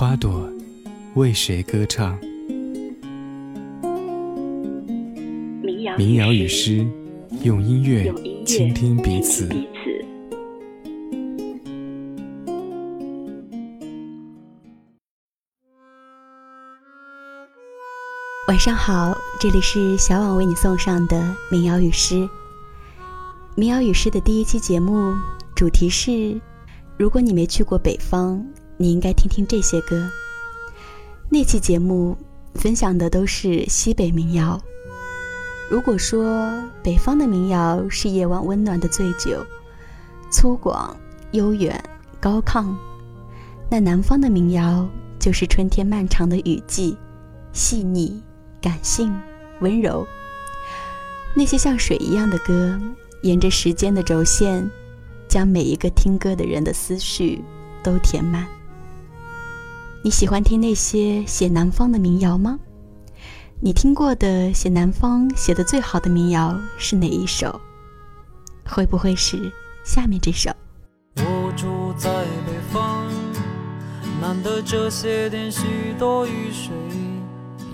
花朵为谁歌唱？民谣与诗，用音乐倾听彼此。晚上好，这里是小婉为你送上的民谣与诗。民谣与诗的第一期节目主题是：如果你没去过北方，你应该听听这些歌。那期节目分享的都是西北民谣。如果说北方的民谣是夜晚温暖的醉酒，粗犷悠远高亢，那南方的民谣就是春天漫长的雨季，细腻。感性、温柔，那些像水一样的歌，沿着时间的轴线，将每一个听歌的人的思绪都填满。你喜欢听那些写南方的民谣吗？你听过的写南方写的最好的民谣是哪一首？会不会是下面这首？我住在北方，难得这些天许多雨水。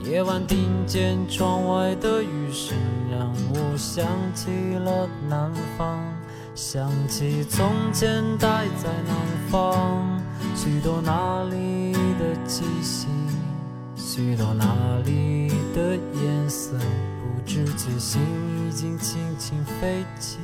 夜晚听见窗外的雨声，让我想起了南方，想起从前待在南方，许多那里的气息，许多那里的颜色，不知觉心已经轻轻飞起。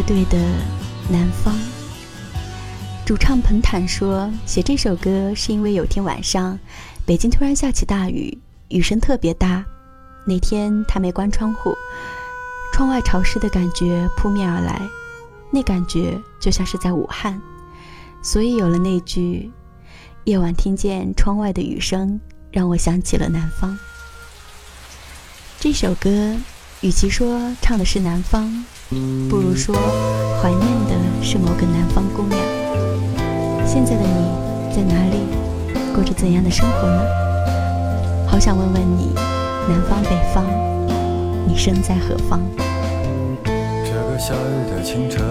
乐队的《南方》。主唱彭坦说，写这首歌是因为有天晚上，北京突然下起大雨，雨声特别大。那天他没关窗户，窗外潮湿的感觉扑面而来，那感觉就像是在武汉，所以有了那句：“夜晚听见窗外的雨声，让我想起了南方。”这首歌，与其说唱的是南方，不如说怀念的是某个南方姑娘。现在的你在哪里，过着怎样的生活呢？好想问问你。南方北方，你身在何方？这个夏日的清晨，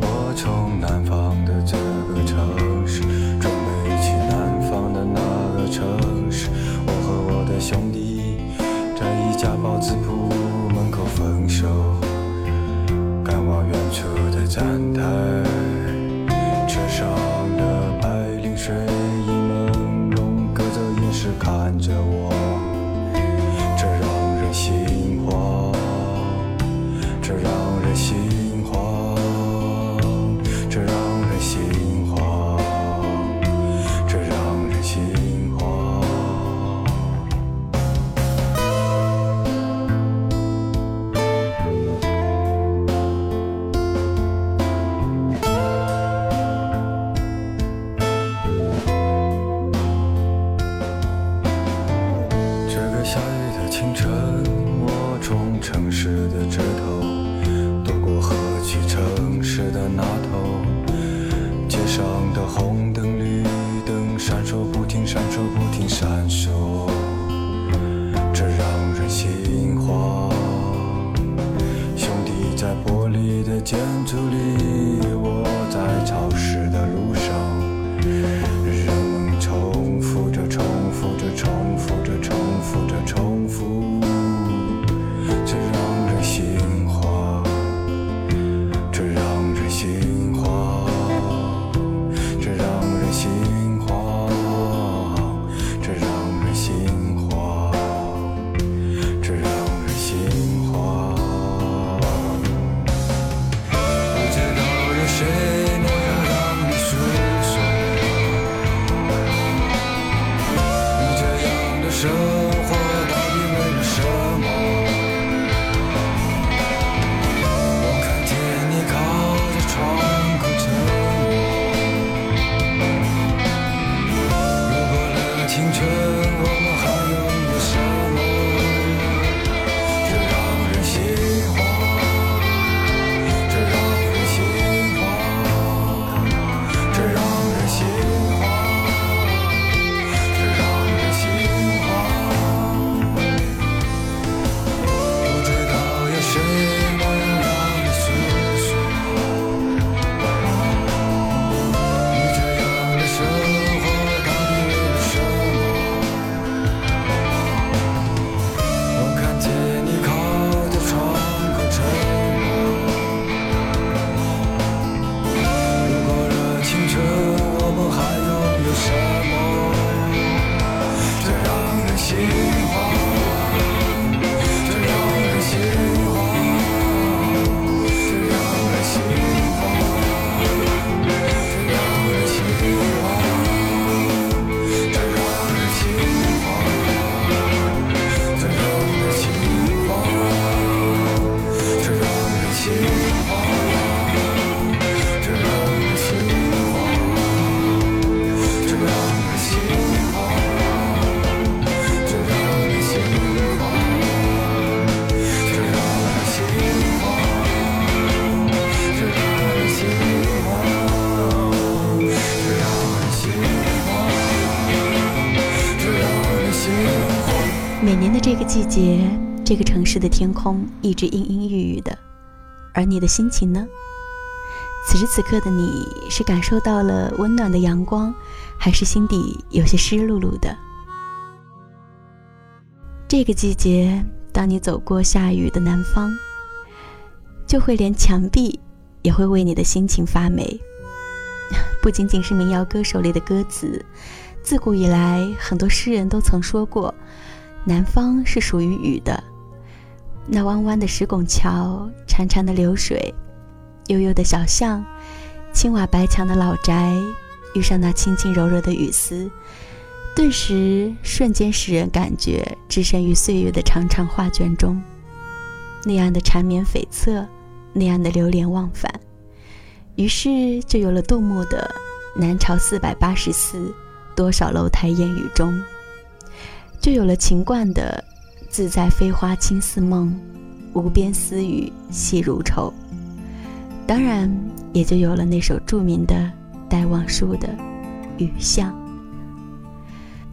我从南方的这个城市，准备去南方的那个城市。我和我的兄弟在一家包子铺站台，每年的这个季节，这个城市的天空一直阴阴郁郁的，而你的心情呢？此时此刻的你是感受到了温暖的阳光，还是心底有些湿漉漉的？这个季节，当你走过下雨的南方，就会连墙壁也会为你的心情发霉。不仅仅是民谣歌手里的歌词，自古以来，很多诗人都曾说过。南方是属于雨的，那弯弯的石拱桥，潺潺的流水，悠悠的小巷，青瓦白墙的老宅，遇上那轻轻柔柔的雨丝，顿时瞬间使人感觉置身于岁月的长长画卷中，那样的缠绵悱恻，那样的流连忘返，于是就有了杜牧的《南朝四百八十寺，多少楼台烟雨中》，就有了秦观的。自在飞花轻似梦，无边丝雨细如愁。当然，也就有了那首著名的《戴望舒的雨巷》。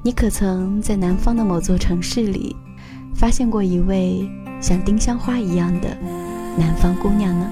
你可曾在南方的某座城市里，发现过一位像丁香花一样的南方姑娘呢？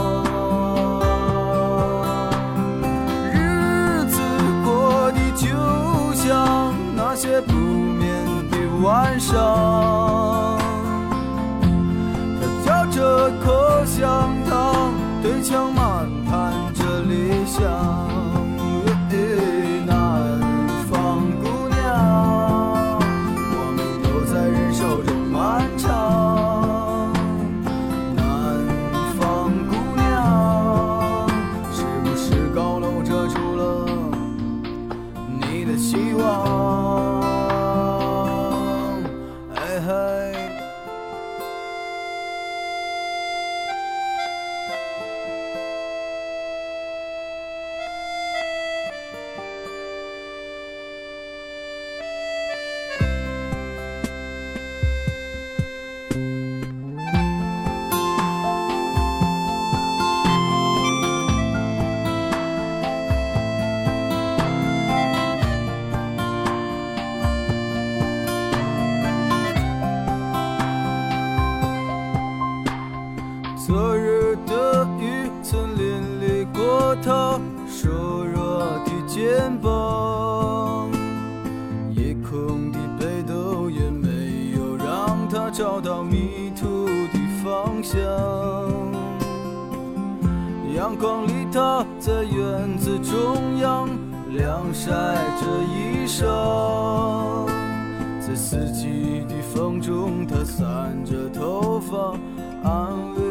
晚找到迷途的方向，阳光里他在院子中央晾晒着衣裳，在四季的风中他散着头发，安慰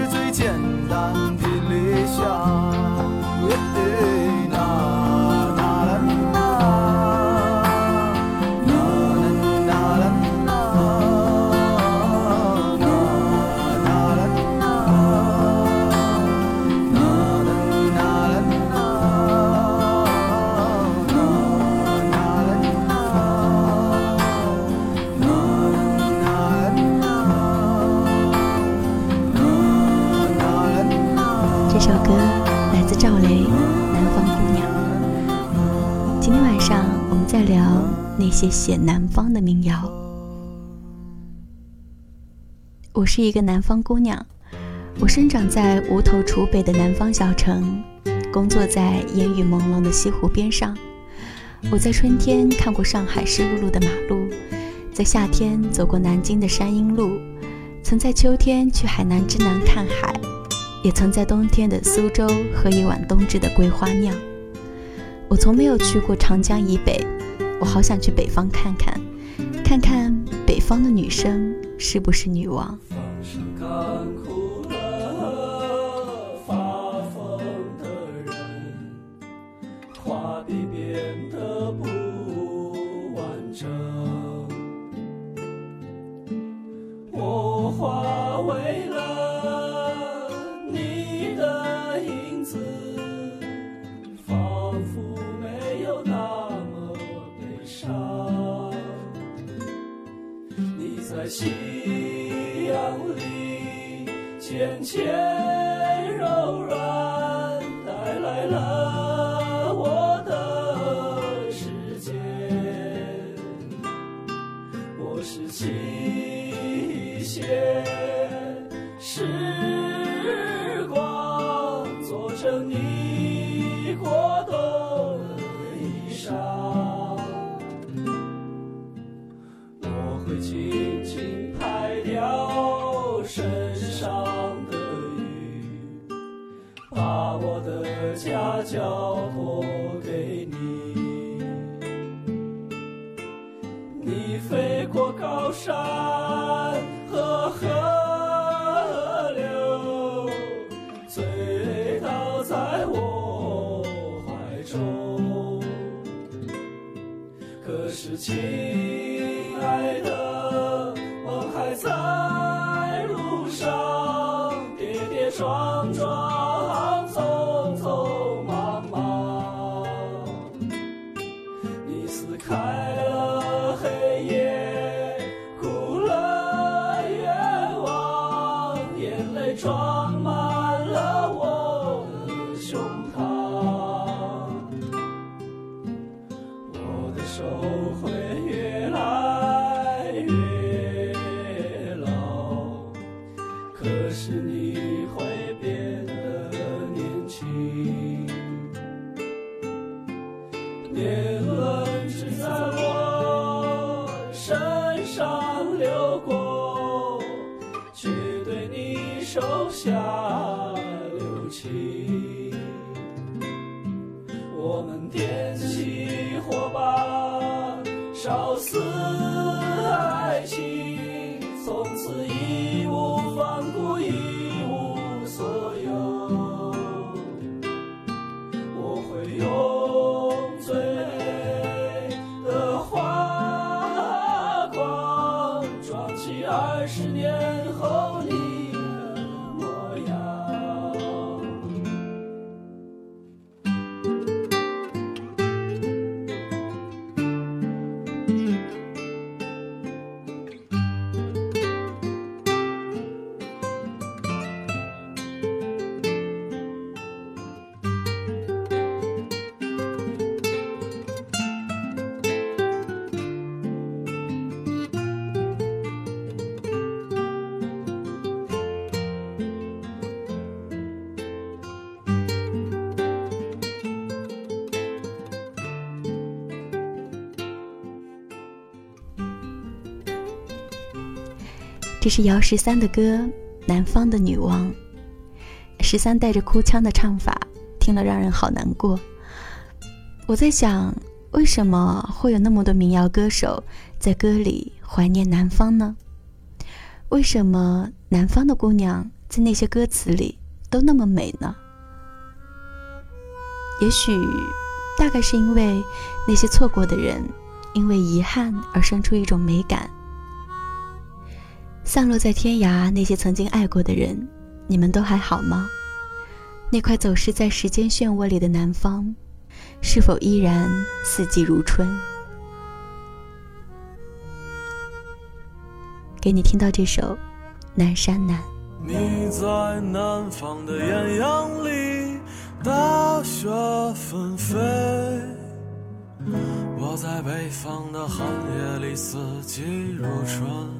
是最简单的理想。那些写南方的民谣。我是一个南方姑娘，我生长在无头楚北的南方小城，工作在烟雨朦胧的西湖边上。我在春天看过上海湿漉漉的马路，在夏天走过南京的山阴路，曾在秋天去海南之南看海，也曾在冬天的苏州喝一碗冬至的桂花酿。我从没有去过长江以北。我好想去北方看看，看看北方的女生是不是女王。夕阳里，渐渐柔软，带来了我的世界。我拾 Kyle. 是姚十三的歌《南方的女王》。十三带着哭腔的唱法，听了让人好难过。我在想，为什么会有那么多民谣歌手在歌里怀念南方呢？为什么南方的姑娘在那些歌词里都那么美呢？也许，大概是因为那些错过的人，因为遗憾而生出一种美感。散落在天涯那些曾经爱过的人，你们都还好吗？那块走失在时间漩涡里的南方。是否依然四季如春？给你听到这首《南山南》。你在南方的艳阳里，大雪纷飞；我在北方的寒夜里，四季如春。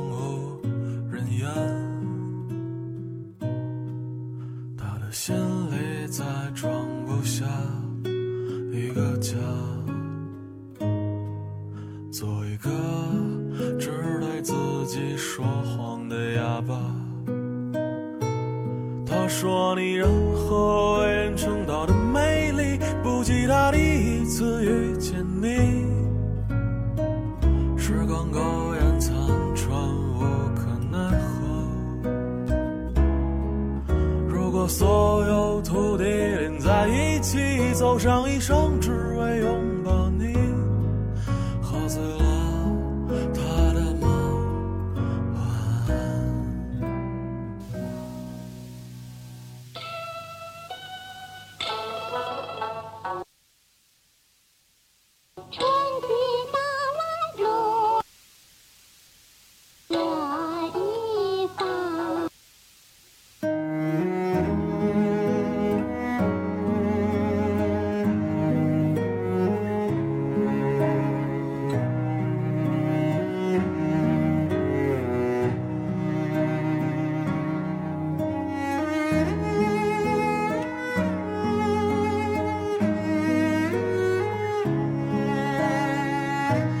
土地连在一起，走上一生，只为拥在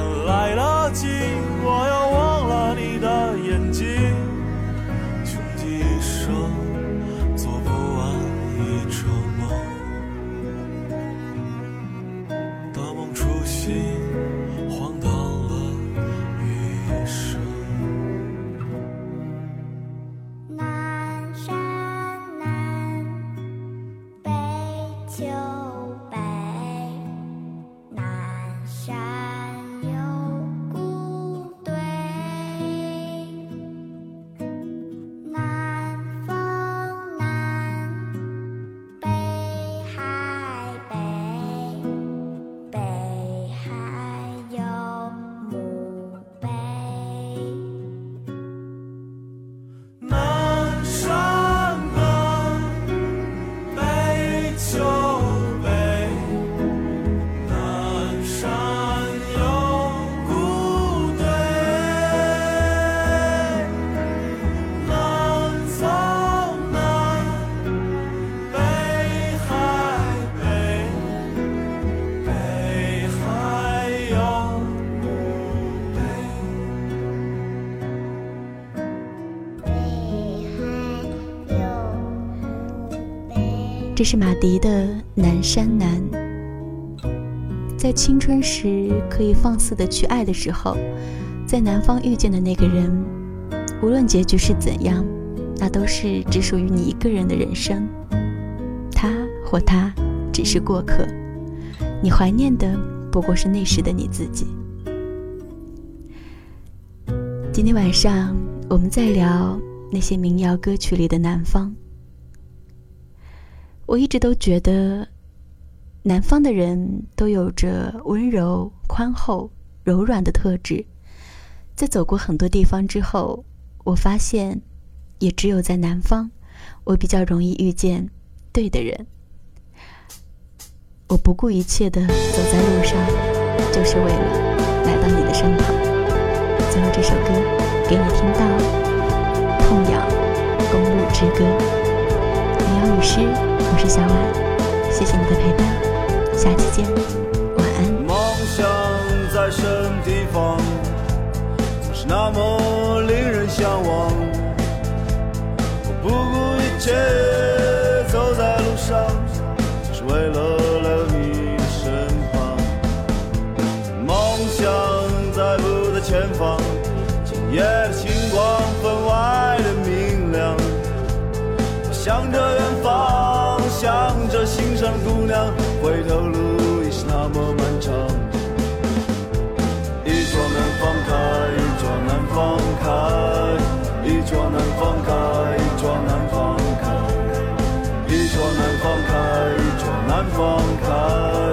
这是马迪的《南山南》。在青春时可以放肆的去爱的时候，在南方遇见的那个人，无论结局是怎样，那都是只属于你一个人的人生。他或她只是过客，你怀念的不过是那时的你自己。今天晚上我们在聊那些民谣歌曲里的南方。我一直都觉得。南方的人都有着温柔、宽厚、柔软的特质，在走过很多地方之后，我发现，也只有在南方，我比较容易遇见对的人。我不顾一切的走在路上，就是为了来到你的身旁。最后这首歌给你听到，《痛仰公路之歌》。女士，我是小婉，谢谢你的陪伴。下期见，晚安。梦想在什么地方，总是那么令人向往。我不顾一切放开。